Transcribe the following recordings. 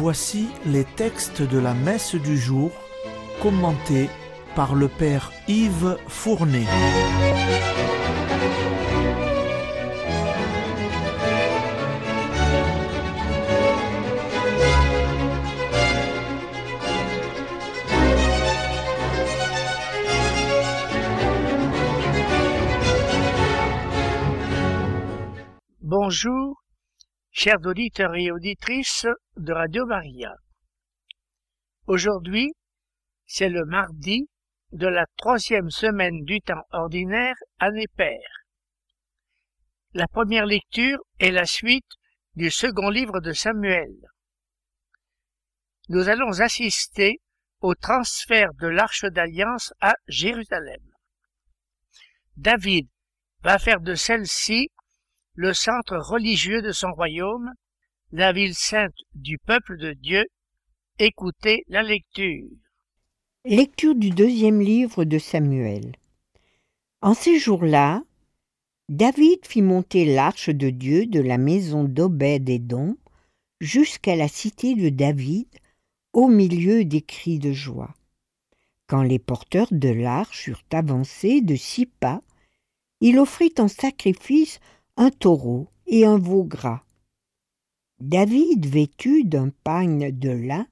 Voici les textes de la messe du jour commentés par le Père Yves Fournet. Bonjour, chers auditeurs et auditrices de Radio Maria. Aujourd'hui, c'est le mardi de la troisième semaine du temps ordinaire année paire. La première lecture est la suite du second livre de Samuel. Nous allons assister au transfert de l'arche d'alliance à Jérusalem. David va faire de celle-ci le centre religieux de son royaume, la ville sainte du peuple de Dieu. Écoutez la lecture. Lecture du deuxième livre de Samuel. En ces jours-là, David fit monter l'arche de Dieu de la maison d'Obed-Édom jusqu'à la cité de David, au milieu des cris de joie. Quand les porteurs de l'arche eurent avancé de six pas, il offrit en sacrifice un taureau et un veau gras. David, vêtu d'un pagne de lin,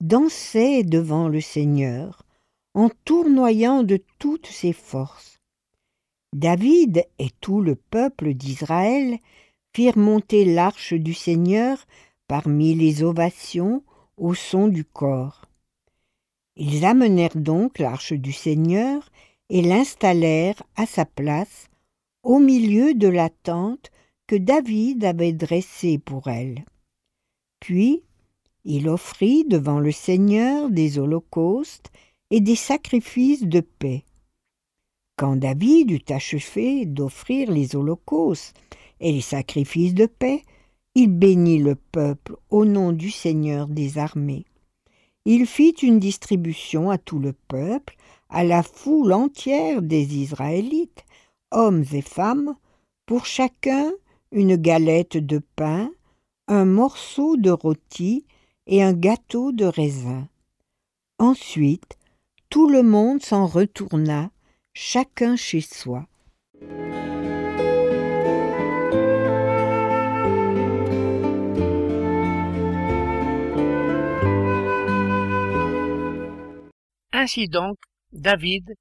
dansait devant le Seigneur en tournoyant de toutes ses forces. David et tout le peuple d'Israël firent monter l'arche du Seigneur parmi les ovations au son du corps. Ils amenèrent donc l'arche du Seigneur et l'installèrent à sa place au milieu de la tente que David avait dressée pour elle. Puis il offrit devant le Seigneur des holocaustes et des sacrifices de paix. Quand David eut achevé d'offrir les holocaustes et les sacrifices de paix, il bénit le peuple au nom du Seigneur des armées. Il fit une distribution à tout le peuple, à la foule entière des Israélites, hommes et femmes, pour chacun une galette de pain, un morceau de rôti et un gâteau de raisin. Ensuite, tout le monde s'en retourna, chacun chez soi. Ainsi donc, David,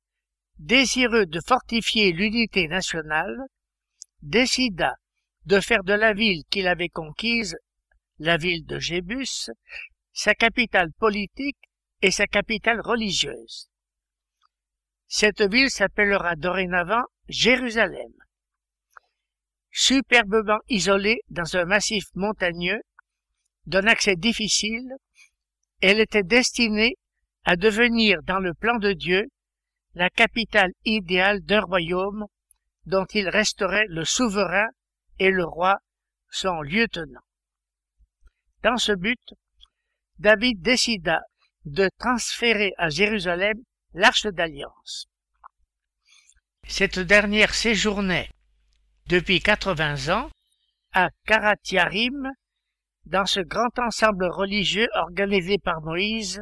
désireux de fortifier l'unité nationale, décida de faire de la ville qu'il avait conquise, la ville de Jébus, sa capitale politique et sa capitale religieuse. Cette ville s'appellera dorénavant Jérusalem. Superbement isolée dans un massif montagneux, d'un accès difficile, elle était destinée à devenir dans le plan de Dieu la capitale idéale d'un royaume dont il resterait le souverain et le roi son lieutenant. Dans ce but, David décida de transférer à Jérusalem l'arche d'alliance. Cette dernière séjournait depuis quatre-vingts ans à Karatiarim, dans ce grand ensemble religieux organisé par Moïse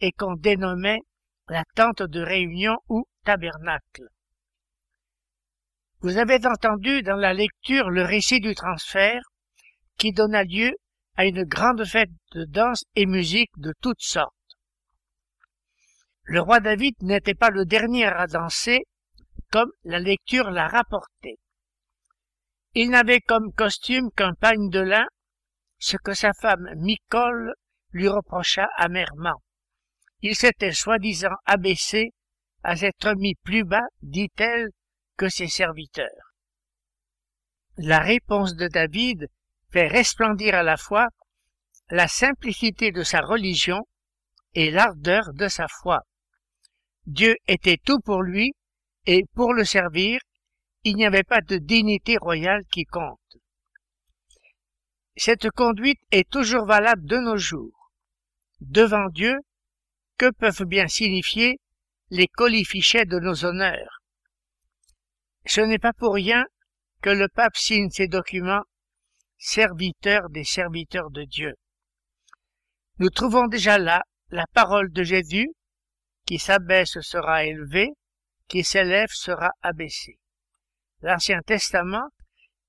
et qu'on dénommait la tente de réunion ou tabernacle. Vous avez entendu dans la lecture le récit du transfert qui donna lieu à une grande fête de danse et musique de toutes sortes. Le roi David n'était pas le dernier à danser, comme la lecture l'a rapporté. Il n'avait comme costume qu'un pagne de lin, ce que sa femme Micole lui reprocha amèrement. Il s'était soi-disant abaissé à s'être mis plus bas, dit-elle, que ses serviteurs. La réponse de David fait resplendir à la fois la simplicité de sa religion et l'ardeur de sa foi. Dieu était tout pour lui, et pour le servir, il n'y avait pas de dignité royale qui compte. Cette conduite est toujours valable de nos jours. Devant Dieu, que peuvent bien signifier les colifichets de nos honneurs Ce n'est pas pour rien que le pape signe ces documents serviteurs des serviteurs de Dieu. Nous trouvons déjà là la parole de Jésus, qui s'abaisse sera élevé, qui s'élève sera abaissé. L'Ancien Testament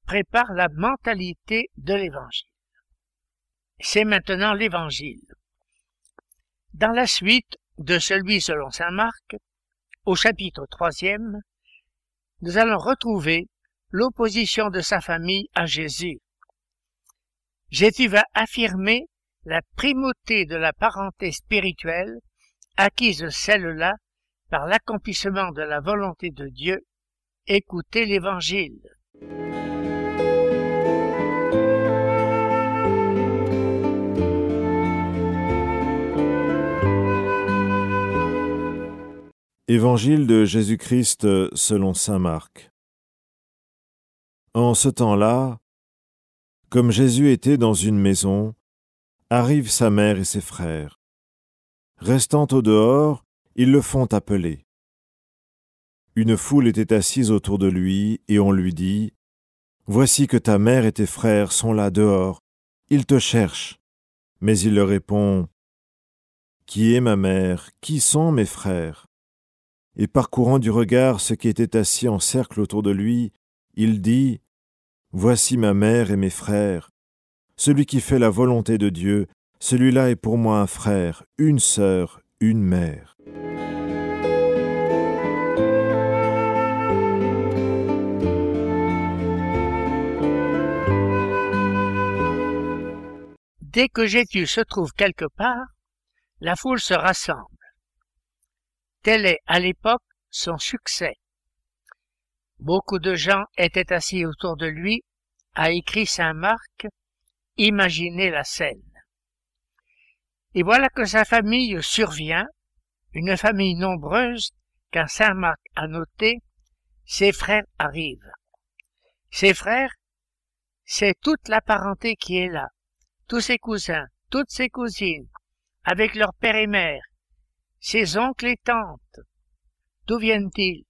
prépare la mentalité de l'Évangile. C'est maintenant l'Évangile. Dans la suite de celui selon Saint Marc, au chapitre troisième, nous allons retrouver l'opposition de sa famille à Jésus. Jésus va affirmer la primauté de la parenté spirituelle acquise celle-là par l'accomplissement de la volonté de Dieu. Écoutez l'Évangile. Évangile de Jésus-Christ selon Saint Marc. En ce temps-là, comme Jésus était dans une maison, arrivent sa mère et ses frères. Restant au dehors, ils le font appeler. Une foule était assise autour de lui, et on lui dit, Voici que ta mère et tes frères sont là dehors, ils te cherchent. Mais il leur répond, Qui est ma mère? Qui sont mes frères? Et parcourant du regard ceux qui étaient assis en cercle autour de lui, il dit, Voici ma mère et mes frères. Celui qui fait la volonté de Dieu, celui-là est pour moi un frère, une sœur, une mère. Dès que Jésus se trouve quelque part, la foule se rassemble. Tel est à l'époque son succès. Beaucoup de gens étaient assis autour de lui, a écrit saint Marc, imaginez la scène. Et voilà que sa famille survient, une famille nombreuse, car saint Marc a noté, ses frères arrivent. Ses frères, c'est toute la parenté qui est là, tous ses cousins, toutes ses cousines, avec leur père et mère, ses oncles et tantes. D'où viennent-ils?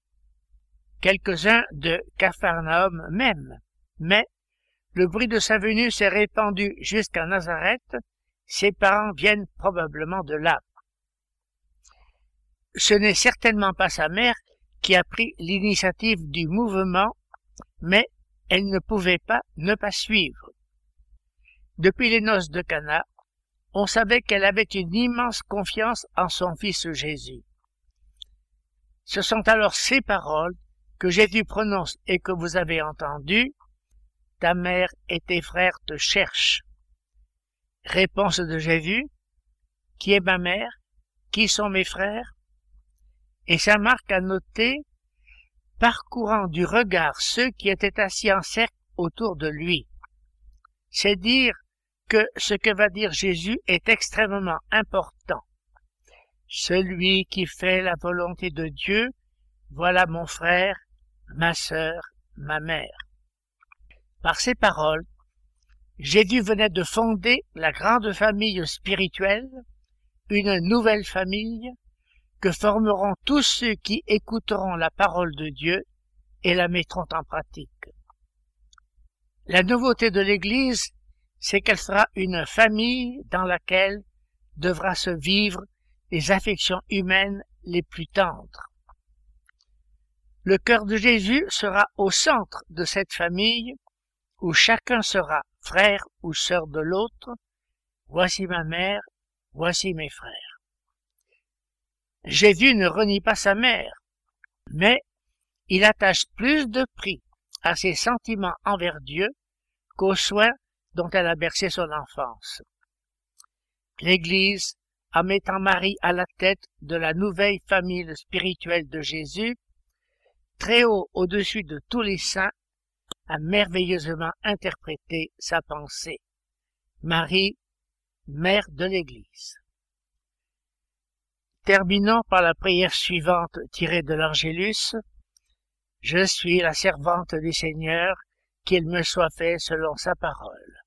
Quelques-uns de Capharnaüm même. Mais le bruit de sa venue s'est répandu jusqu'à Nazareth. Ses parents viennent probablement de là. Ce n'est certainement pas sa mère qui a pris l'initiative du mouvement, mais elle ne pouvait pas ne pas suivre. Depuis les noces de Cana, on savait qu'elle avait une immense confiance en son Fils Jésus. Ce sont alors ces paroles que Jésus prononce et que vous avez entendues. Ta mère et tes frères te cherchent. Réponse de Jésus. Qui est ma mère? Qui sont mes frères? Et Saint Marc a noté, parcourant du regard ceux qui étaient assis en cercle autour de lui. C'est dire que ce que va dire Jésus est extrêmement important. Celui qui fait la volonté de Dieu, voilà mon frère, ma sœur, ma mère. Par ces paroles, Jésus venait de fonder la grande famille spirituelle, une nouvelle famille que formeront tous ceux qui écouteront la parole de Dieu et la mettront en pratique. La nouveauté de l'Église c'est qu'elle sera une famille dans laquelle devra se vivre les affections humaines les plus tendres. Le cœur de Jésus sera au centre de cette famille où chacun sera frère ou sœur de l'autre. Voici ma mère, voici mes frères. Jésus ne renie pas sa mère, mais il attache plus de prix à ses sentiments envers Dieu qu'aux soins dont elle a bercé son enfance. L'Église, en mettant Marie à la tête de la nouvelle famille spirituelle de Jésus, très haut au-dessus de tous les saints, a merveilleusement interprété sa pensée. Marie, mère de l'Église. Terminons par la prière suivante tirée de l'Angélus. Je suis la servante du Seigneur, qu'il me soit fait selon sa parole.